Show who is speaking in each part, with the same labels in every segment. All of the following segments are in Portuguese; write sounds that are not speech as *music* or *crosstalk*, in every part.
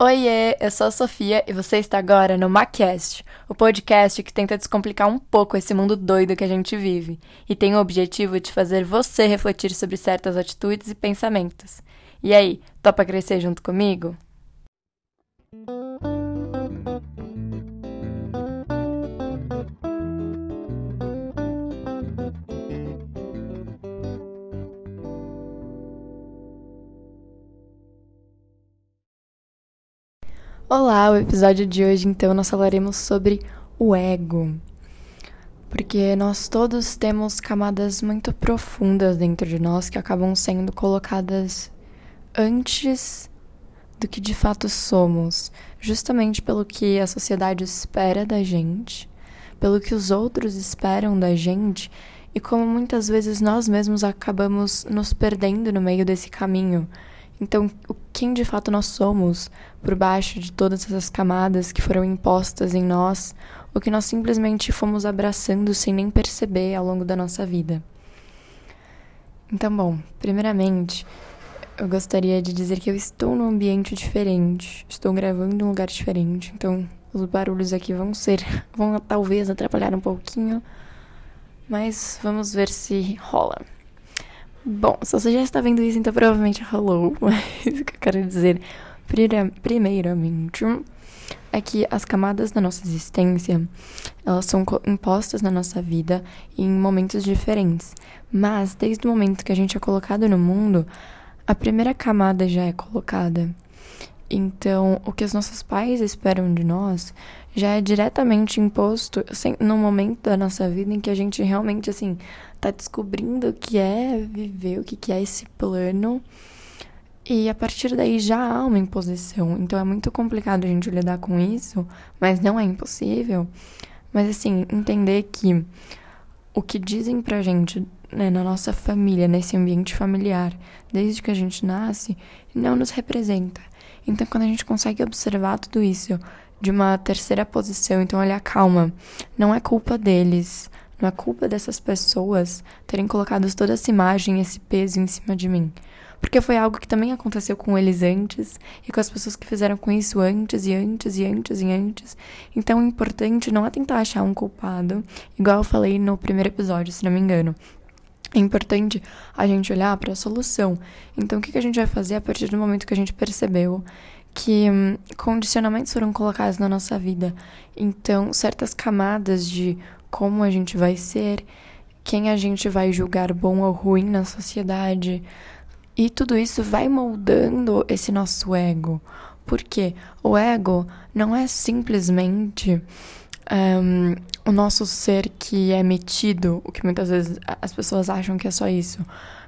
Speaker 1: Oiê, eu sou a Sofia e você está agora no Macast, o podcast que tenta descomplicar um pouco esse mundo doido que a gente vive e tem o objetivo de fazer você refletir sobre certas atitudes e pensamentos. E aí, topa crescer junto comigo? Olá, o episódio de hoje então nós falaremos sobre o ego. Porque nós todos temos camadas muito profundas dentro de nós que acabam sendo colocadas antes do que de fato somos, justamente pelo que a sociedade espera da gente, pelo que os outros esperam da gente e como muitas vezes nós mesmos acabamos nos perdendo no meio desse caminho então, quem de fato nós somos por baixo de todas essas camadas que foram impostas em nós, o que nós simplesmente fomos abraçando sem nem perceber ao longo da nossa vida. Então, bom, primeiramente, eu gostaria de dizer que eu estou num ambiente diferente, estou gravando em um lugar diferente, então os barulhos aqui vão ser, vão talvez atrapalhar um pouquinho, mas vamos ver se rola. Bom, se você já está vendo isso, então provavelmente rolou. *laughs* Mas o que eu quero dizer, primeiramente, é que as camadas da nossa existência, elas são impostas na nossa vida em momentos diferentes. Mas, desde o momento que a gente é colocado no mundo, a primeira camada já é colocada. Então, o que os nossos pais esperam de nós já é diretamente imposto assim, no momento da nossa vida em que a gente realmente, assim, tá descobrindo o que é viver, o que é esse plano. E a partir daí já há uma imposição. Então é muito complicado a gente lidar com isso, mas não é impossível. Mas assim, entender que o que dizem pra gente né, na nossa família, nesse ambiente familiar, desde que a gente nasce, não nos representa. Então, quando a gente consegue observar tudo isso de uma terceira posição, então, olha, calma, não é culpa deles, não é culpa dessas pessoas terem colocado toda essa imagem, esse peso em cima de mim. Porque foi algo que também aconteceu com eles antes e com as pessoas que fizeram com isso antes e antes e antes e antes. Então, o importante não é tentar achar um culpado, igual eu falei no primeiro episódio, se não me engano. É importante a gente olhar para a solução. Então, o que, a gente vai fazer a partir do momento que a gente percebeu que hum, condicionamentos foram colocados na nossa vida? Então, certas camadas de como a gente vai ser, quem a gente vai julgar bom ou ruim na sociedade. E tudo isso vai moldando esse nosso ego. Porque o ego não é simplesmente um, o nosso ser que é metido, o que muitas vezes as pessoas acham que é só isso.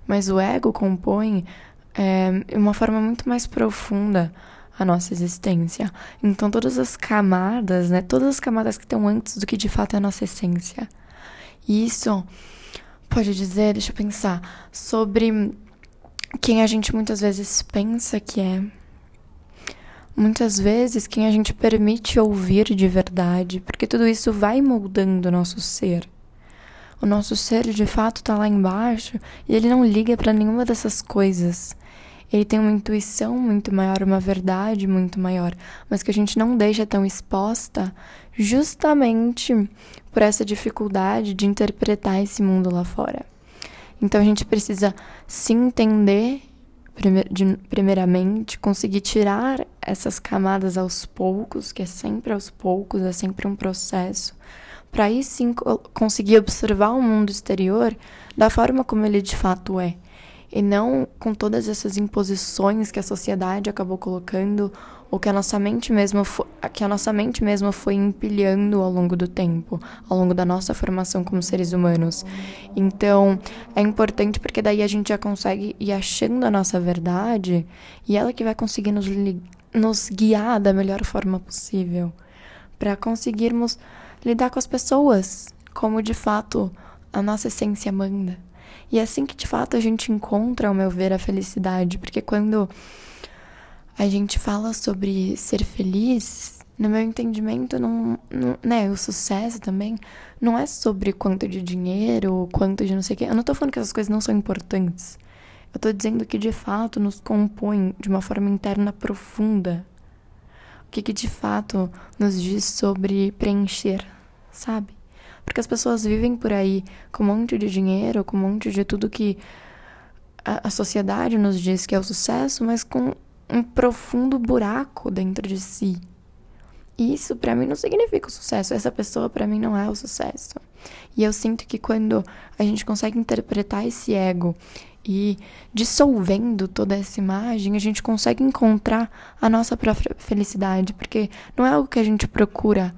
Speaker 1: Mas o ego compõe é, uma forma muito mais profunda a nossa existência. Então, todas as camadas, né? Todas as camadas que estão antes do que de fato é a nossa essência. E isso pode dizer, deixa eu pensar, sobre quem a gente muitas vezes pensa que é. Muitas vezes quem a gente permite ouvir de verdade, porque tudo isso vai moldando o nosso ser. O nosso ser de fato está lá embaixo e ele não liga para nenhuma dessas coisas ele tem uma intuição muito maior, uma verdade muito maior, mas que a gente não deixa tão exposta justamente por essa dificuldade de interpretar esse mundo lá fora. Então a gente precisa se entender primeiramente, conseguir tirar essas camadas aos poucos, que é sempre aos poucos, é sempre um processo, para aí sim conseguir observar o mundo exterior da forma como ele de fato é. E não com todas essas imposições que a sociedade acabou colocando ou que a nossa mente mesmo foi, que a nossa mente mesmo foi empilhando ao longo do tempo, ao longo da nossa formação como seres humanos. Então, é importante porque daí a gente já consegue ir achando a nossa verdade e ela que vai conseguir nos, nos guiar da melhor forma possível para conseguirmos lidar com as pessoas como de fato a nossa essência manda. E é assim que de fato a gente encontra, ao meu ver, a felicidade, porque quando a gente fala sobre ser feliz, no meu entendimento, não, não, né, o sucesso também não é sobre quanto de dinheiro, quanto de não sei o quê. Eu não tô falando que essas coisas não são importantes. Eu tô dizendo que de fato nos compõe de uma forma interna profunda. que, que de fato nos diz sobre preencher, sabe? Porque as pessoas vivem por aí com um monte de dinheiro, com um monte de tudo que a, a sociedade nos diz que é o sucesso, mas com um profundo buraco dentro de si. Isso para mim não significa o sucesso. Essa pessoa para mim não é o sucesso. E eu sinto que quando a gente consegue interpretar esse ego e dissolvendo toda essa imagem, a gente consegue encontrar a nossa própria felicidade, porque não é algo que a gente procura.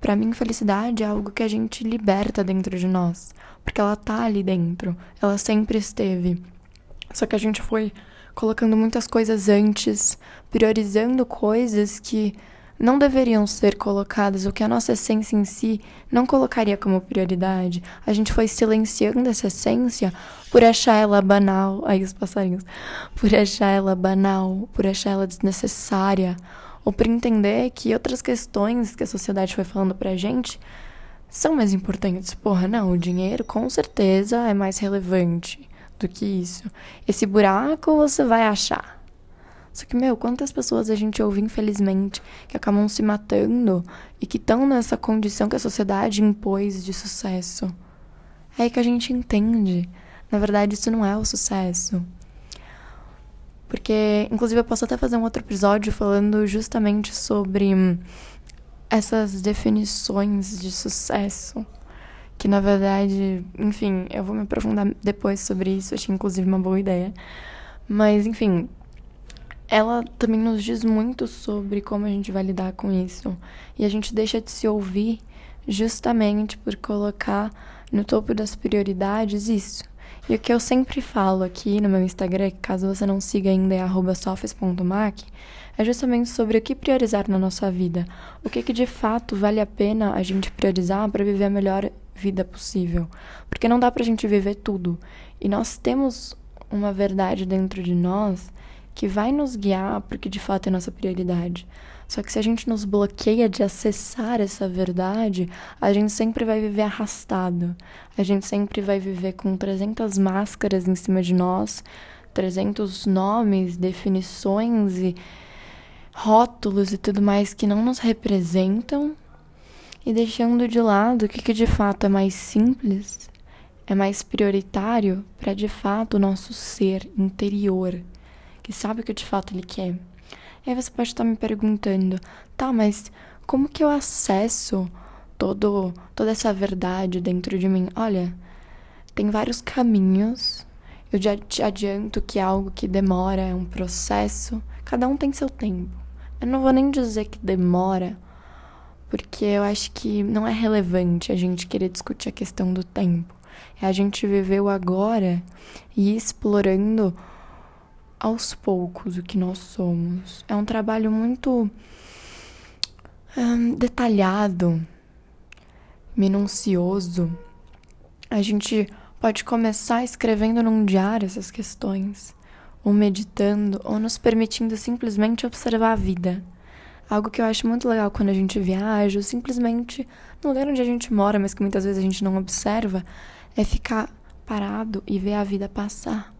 Speaker 1: Para mim, felicidade é algo que a gente liberta dentro de nós, porque ela tá ali dentro, ela sempre esteve. Só que a gente foi colocando muitas coisas antes, priorizando coisas que não deveriam ser colocadas, o que a nossa essência em si não colocaria como prioridade. A gente foi silenciando essa essência por achar ela banal. Aí os passarinhos. Por achar ela banal, por achar ela desnecessária. Ou por entender que outras questões que a sociedade foi falando pra gente são mais importantes. Porra, não, o dinheiro com certeza é mais relevante do que isso. Esse buraco você vai achar. Só que, meu, quantas pessoas a gente ouve, infelizmente, que acabam se matando e que estão nessa condição que a sociedade impôs de sucesso? É aí que a gente entende. Na verdade, isso não é o sucesso. Porque, inclusive, eu posso até fazer um outro episódio falando justamente sobre essas definições de sucesso. Que, na verdade, enfim, eu vou me aprofundar depois sobre isso. Achei, inclusive, uma boa ideia. Mas, enfim, ela também nos diz muito sobre como a gente vai lidar com isso. E a gente deixa de se ouvir justamente por colocar no topo das prioridades isso. E o que eu sempre falo aqui no meu Instagram, caso você não siga ainda, é sofes.mac, é justamente sobre o que priorizar na nossa vida. O que, que de fato vale a pena a gente priorizar para viver a melhor vida possível. Porque não dá pra gente viver tudo. E nós temos uma verdade dentro de nós que vai nos guiar porque de fato é nossa prioridade. Só que se a gente nos bloqueia de acessar essa verdade, a gente sempre vai viver arrastado. A gente sempre vai viver com 300 máscaras em cima de nós, 300 nomes, definições e rótulos e tudo mais que não nos representam e deixando de lado o que, que de fato é mais simples, é mais prioritário para de fato o nosso ser interior que sabe o que de fato ele quer. E aí você pode estar me perguntando, tá, mas como que eu acesso todo, toda essa verdade dentro de mim? Olha, tem vários caminhos. Eu já te adianto que é algo que demora, é um processo. Cada um tem seu tempo. Eu não vou nem dizer que demora, porque eu acho que não é relevante a gente querer discutir a questão do tempo. É a gente viver o agora e ir explorando aos poucos o que nós somos. É um trabalho muito detalhado, minucioso. A gente pode começar escrevendo num diário essas questões, ou meditando, ou nos permitindo simplesmente observar a vida. Algo que eu acho muito legal quando a gente viaja, ou simplesmente no lugar onde a gente mora, mas que muitas vezes a gente não observa, é ficar parado e ver a vida passar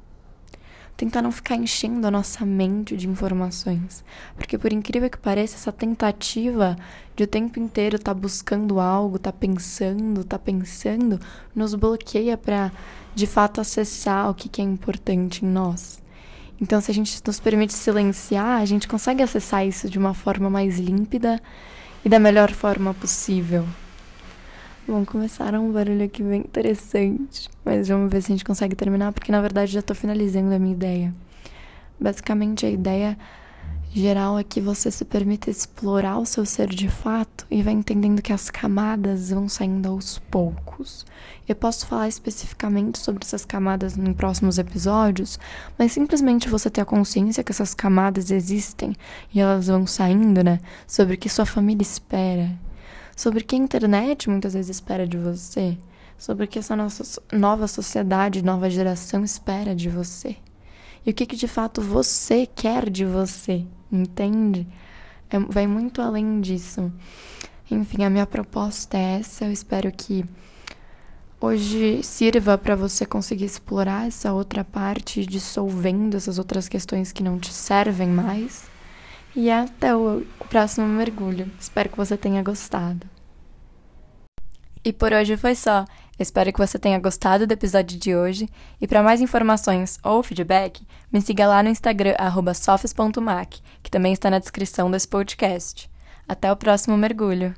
Speaker 1: tentar não ficar enchendo a nossa mente de informações. Porque, por incrível que pareça, essa tentativa de o tempo inteiro estar tá buscando algo, estar tá pensando, estar tá pensando, nos bloqueia para de fato acessar o que, que é importante em nós. Então, se a gente nos permite silenciar, a gente consegue acessar isso de uma forma mais límpida e da melhor forma possível. Bom, começaram um barulho aqui bem interessante, mas vamos ver se a gente consegue terminar, porque na verdade já estou finalizando a minha ideia. Basicamente, a ideia geral é que você se permita explorar o seu ser de fato e vai entendendo que as camadas vão saindo aos poucos. Eu posso falar especificamente sobre essas camadas em próximos episódios, mas simplesmente você ter a consciência que essas camadas existem e elas vão saindo, né? Sobre o que sua família espera, sobre o que a internet muitas vezes espera de você, sobre o que essa nossa nova sociedade, nova geração espera de você. E o que, que de fato você quer de você, entende? É, vai muito além disso. Enfim, a minha proposta é essa. Eu espero que hoje sirva para você conseguir explorar essa outra parte, dissolvendo essas outras questões que não te servem mais. E até o próximo mergulho. Espero que você tenha gostado. E por hoje foi só. Espero que você tenha gostado do episódio de hoje. E para mais informações ou feedback, me siga lá no Instagram sofis.mac, que também está na descrição desse podcast. Até o próximo mergulho.